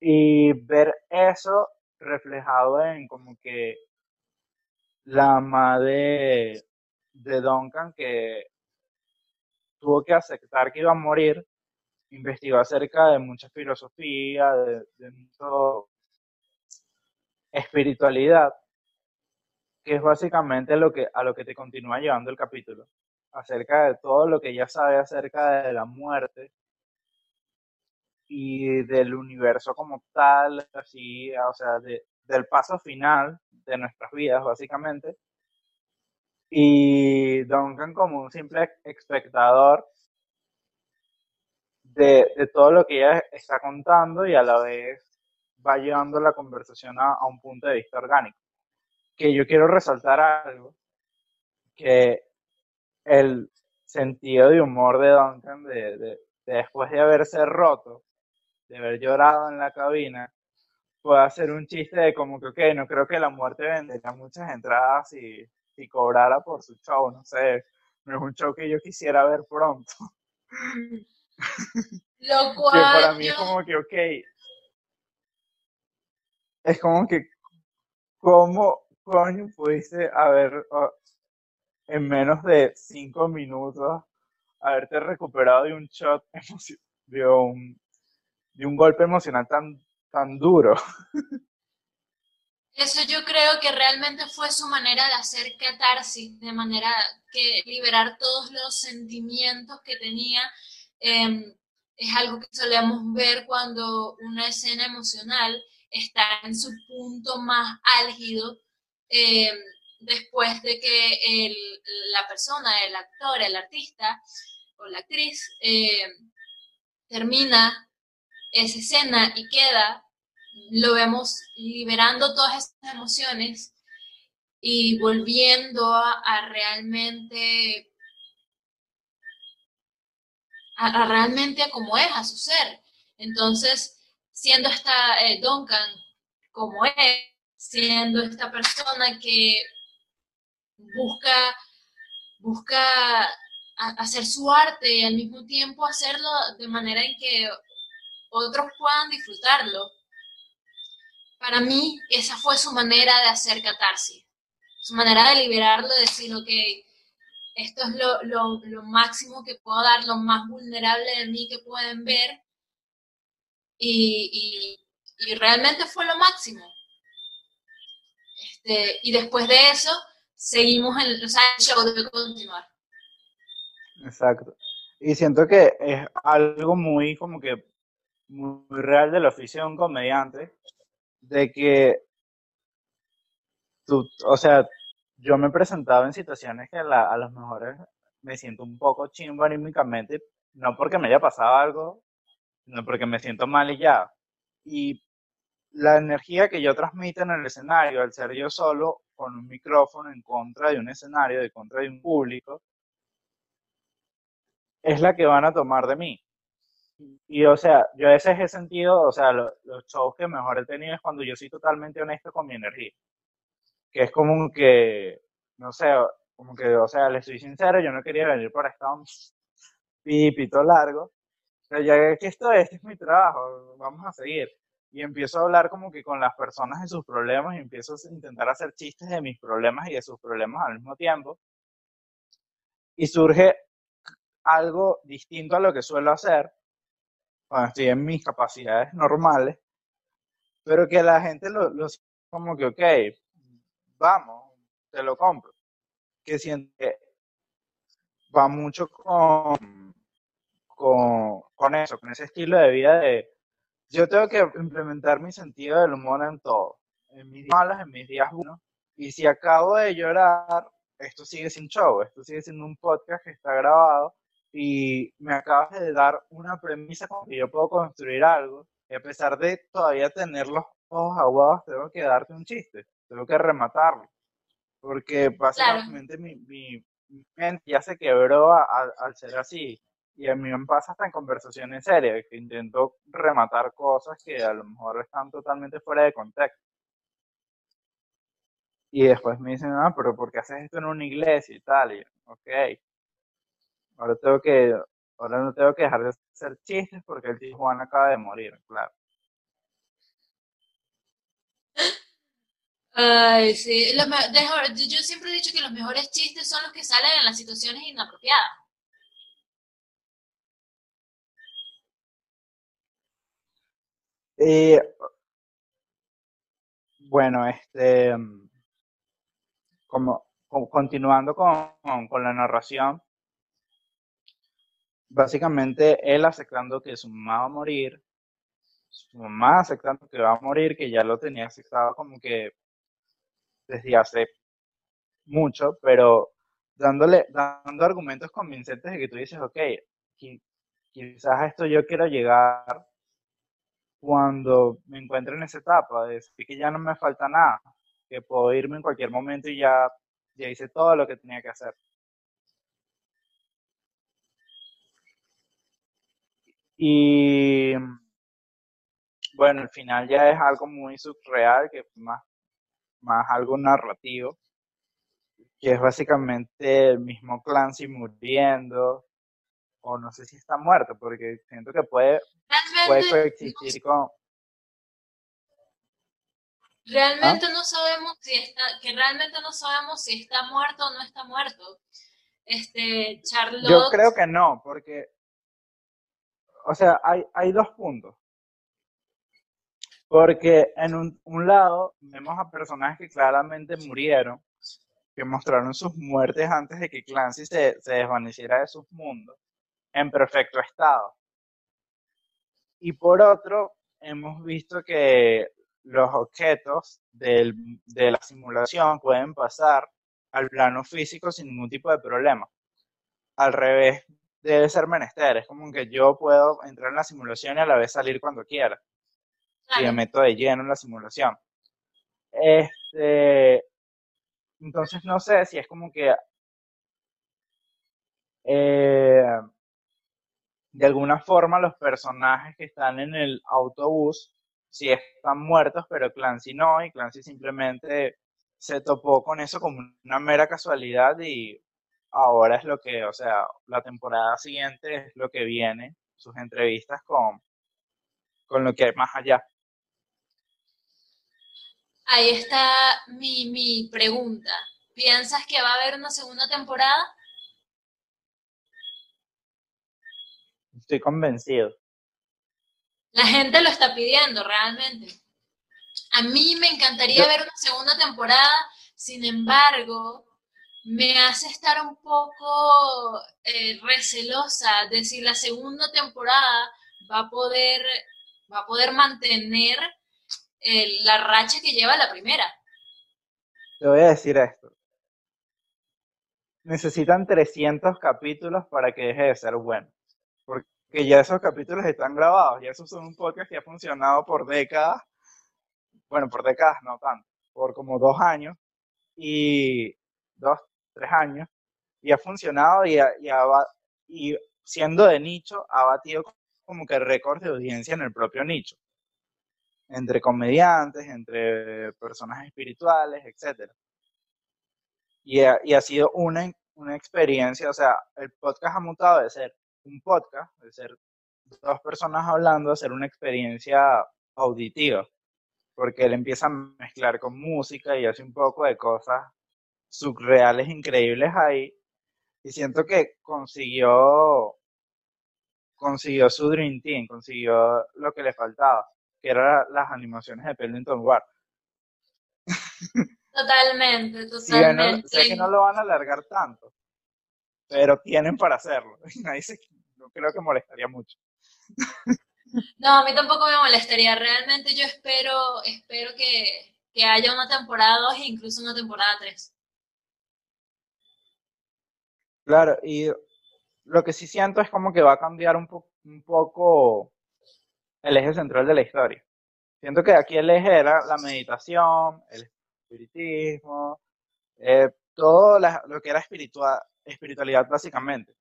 Y ver eso reflejado en como que la madre de Duncan que tuvo que aceptar que iba a morir, investigó acerca de mucha filosofía, de, de mucha espiritualidad, que es básicamente lo que, a lo que te continúa llevando el capítulo, acerca de todo lo que ella sabe acerca de la muerte y del universo como tal, así, o sea, del paso final de nuestras vidas, básicamente, y Duncan como un simple espectador de, de, todo lo que ella está contando y a la vez va llevando la conversación a, a, un punto de vista orgánico. Que yo quiero resaltar algo, que el sentido de humor de Duncan de, de, después de haberse roto, de haber llorado en la cabina, puede hacer un chiste de como que, ok, no creo que la muerte vendería muchas entradas y y cobrara por su show, no sé, no es un show que yo quisiera ver pronto. Lo cual que para mí es como que, ok, es como que, ¿cómo coño pudiste haber, en menos de cinco minutos, haberte recuperado de un shot, de un, de un golpe emocional tan, tan duro? Eso yo creo que realmente fue su manera de hacer catarsis, de manera que liberar todos los sentimientos que tenía. Em, es algo que solemos ver cuando una escena emocional está en su punto más álgido em, después de que la persona, el actor, el artista o la actriz em, termina esa escena y queda lo vemos liberando todas esas emociones y volviendo a, realmente a, realmente a como es, a su ser. Entonces, siendo esta eh, Duncan como es, siendo esta persona que busca, busca hacer su arte y al mismo tiempo hacerlo de manera en que otros puedan disfrutarlo. Para mí esa fue su manera de hacer catarsis, su manera de liberarlo, de decir, ok, esto es lo, máximo que puedo dar, lo más vulnerable de mí que pueden ver, y, realmente fue lo máximo. Este, y después de eso, seguimos en o sea, el show debe continuar. Exacto. Y siento que es algo muy como que muy real del oficio de un comediante, de que tú, o sea, yo me presentaba en situaciones que a, los mejores me siento un poco chimbo anímicamente, no porque me haya pasado algo, sino porque me siento mal y ya. Y la energía que yo transmito en el escenario, al ser yo solo con un micrófono en contra de un escenario, en contra de un público, es la que van a tomar de mí. Y, o sea, yo a veces he sentido, o sea, los shows que mejor he tenido es cuando yo soy totalmente honesto con mi energía. Que es como que, no sé, como que, o sea, le soy sincero, yo no quería venir por esta pipito largo, pero ya que esto este es mi trabajo, vamos a seguir. Y empiezo a hablar como que con las personas de sus problemas y empiezo a intentar hacer chistes de mis problemas y de sus problemas al mismo tiempo. Y surge algo distinto a lo que suelo hacer cuando estoy en mis capacidades normales, pero que la gente lo, lo como que, ok, vamos, te lo compro. Que siente va mucho con, con, con eso, con ese estilo de vida de yo tengo que implementar mi sentido del humor en todo, en mis días malos, en mis días buenos, y si acabo de llorar, esto sigue sin show, esto sigue siendo un podcast que está grabado y me acabas de dar una premisa con que yo puedo construir algo, y a pesar de todavía tener los ojos aguados, tengo que darte un chiste, tengo que rematarlo, porque básicamente mi, mi, mente ya se quebró al ser así. Y a mí me pasa hasta en conversaciones serias, que intento rematar cosas que a lo mejor están totalmente fuera de contexto. Y después me dicen, ah, pero ¿por qué haces esto en una iglesia y tal? Y, ok, ahora tengo que, ahora no tengo que dejar de hacer chistes porque el tío Juan acaba de morir, claro. Ay, sí. yo siempre he dicho que los mejores chistes son los que salen en las situaciones inapropiadas. Eh, bueno, este, como, continuando con, con, la narración, básicamente él aceptando que su mamá va a morir, su mamá aceptando que va a morir, que ya lo tenía aceptado como que desde hace mucho, pero dándole, dando argumentos convincentes de que tú dices, ok, quizás a esto yo quiero llegar cuando me encuentre en esa etapa, de decir que ya no me falta nada, que puedo irme en cualquier momento y ya, ya hice todo lo que tenía que hacer. Y bueno, al final ya es algo muy surreal, que más más algo narrativo, que es básicamente el mismo Clancy muriendo, o no sé si está muerto, porque siento que puede, puede coexistir con... Realmente ¿Ah? no sabemos si está, que realmente no sabemos si está muerto o no está muerto. Este, Charlotte... Yo creo que no, porque, o sea, hay, hay dos puntos. Porque en un, lado vemos a personajes que claramente murieron, que mostraron sus muertes antes de que Clancy se, se desvaneciera de sus mundos, en perfecto estado. Y por otro, hemos visto que los objetos de la simulación pueden pasar al plano físico sin ningún tipo de problema. Al revés, debe ser menester. Es como que yo puedo entrar en la simulación y a la vez salir cuando quiera y me meto de lleno en la simulación. Este, entonces no sé si es como que eh, de alguna forma los personajes que están en el autobús si están muertos, pero Clancy no, y Clancy simplemente se topó con eso como una mera casualidad y ahora es lo que, o sea, la temporada siguiente es lo que viene, sus entrevistas con, con lo que hay más allá. Ahí está mi, mi pregunta. ¿Piensas que va a haber una segunda temporada? Estoy convencido. La gente lo está pidiendo realmente. A mí me encantaría ver una segunda temporada, sin embargo, me hace estar un poco eh, recelosa de si la segunda temporada va a poder, va a poder mantener la racha que lleva la primera. Te voy a decir esto. Necesitan 300 capítulos para que deje de ser bueno. Porque ya esos capítulos están grabados. Ya esos son un podcast que ha funcionado por décadas. Bueno, por décadas no tanto. Por como dos años. Y dos, tres años. Y ha funcionado y, y siendo de nicho ha batido como que récord de audiencia en el propio nicho entre comediantes, entre personas espirituales, etc. Y ha, y ha sido una, una experiencia, o sea, el podcast ha mutado de ser un podcast, de ser dos personas hablando hacer una experiencia auditiva, porque él empieza a mezclar con música y hace un poco de cosas surreales increíbles ahí, y siento que consiguió consiguió su Dream Team, consiguió lo que le faltaba, que eran las animaciones de Pendleton Ward. Totalmente, totalmente. sé que no lo van a alargar tanto, pero tienen para hacerlo. Nadie no creo que molestaría mucho. No, a mí tampoco me molestaría. Realmente yo espero, espero que, que haya una temporada 2 e incluso una temporada 3. Claro, y lo que sí siento es como que va a cambiar un, un poco el eje central de la historia. Siento que aquí el eje era la meditación, el espiritismo, eh, todo lo que era espiritual, espiritualidad básicamente.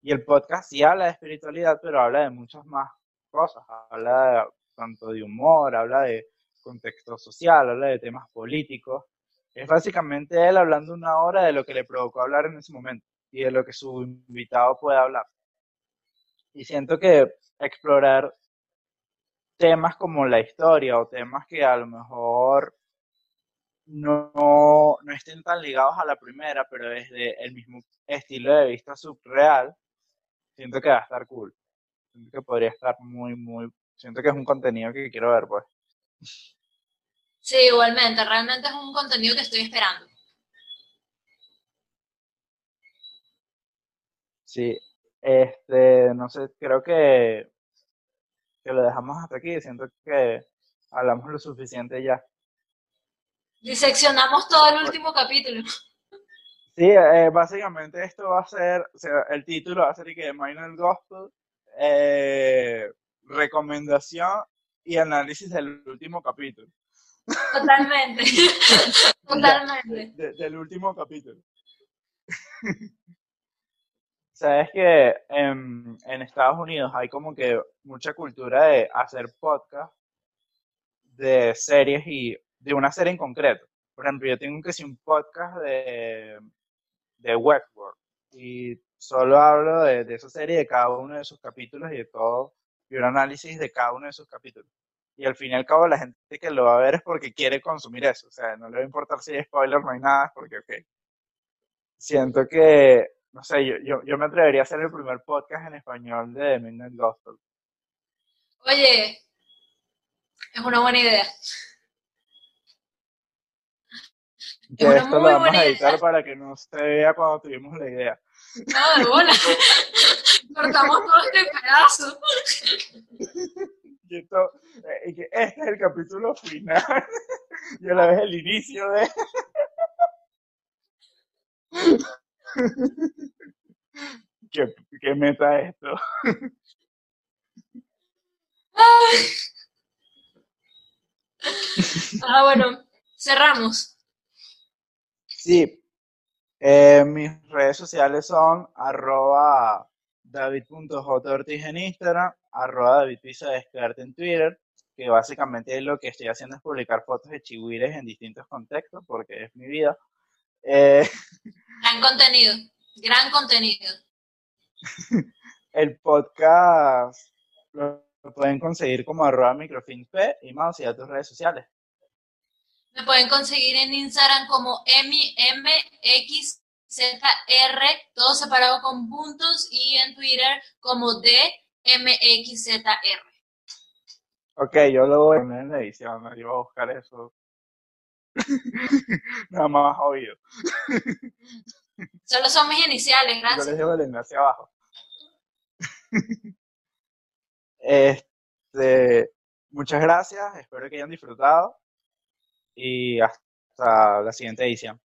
Y el podcast sí habla de espiritualidad, pero habla de muchas más cosas. Habla tanto de humor, habla de contexto social, habla de temas políticos. Es básicamente él hablando una hora de lo que le provocó hablar en ese momento y de lo que su invitado puede hablar. Y siento que explorar temas como la historia o temas que a lo mejor no, no estén tan ligados a la primera, pero desde el mismo estilo de vista subreal, siento que va a estar cool. Siento que podría estar muy, muy... Siento que es un contenido que quiero ver, pues. Sí, igualmente. Realmente es un contenido que estoy esperando. Sí, este, no sé, creo que, que lo dejamos hasta aquí. Siento que hablamos lo suficiente ya. Diseccionamos todo el último capítulo. Sí, eh, básicamente esto va a ser, o sea, el título va a ser que Minor Gospel, eh, recomendación y análisis del último capítulo. Totalmente, totalmente. del último capítulo. Sabes que en, en, Estados Unidos hay como que mucha cultura de hacer podcast de series y de una serie en concreto. Por ejemplo, yo tengo que ser un podcast de, de Westworld y solo hablo de, de, esa serie, de cada uno de sus capítulos y de todo, y un análisis de cada uno de sus capítulos. Y al fin y al cabo la gente que lo va a ver es porque quiere consumir eso, o sea, no le va a importar si hay spoiler, no hay nada, porque, ok, siento que, no sé, yo, yo, yo me atrevería a hacer el primer podcast en español de Midnight Gospel. Oye, es una buena idea. Que esto lo vamos a editar para que no se vea cuando tuvimos la idea. No, de bola. Cortamos todo este pedazo. Y esto, eh, que este es el capítulo final. Y a la vez el inicio de. ¿Qué, qué meta esto? Ah, bueno, cerramos. Sí. Eh, mis redes sociales son arroba en Instagram, arroba David en Twitter, que básicamente lo que estoy haciendo es publicar fotos de chihuires en distintos contextos, porque es mi vida. Eh, gran contenido, gran contenido. El podcast lo, pueden conseguir como arroba microfinp y más a tus redes sociales. Me pueden conseguir en Instagram como MXZR, todo separado con puntos, y en Twitter como DMXZR. Ok, yo lo voy a poner en la edición, yo voy a buscar eso. Nada más oído. Solo son mis iniciales, gracias. Yo les llevo el enlace abajo. Este, muchas gracias, espero que hayan disfrutado y hasta la siguiente edición.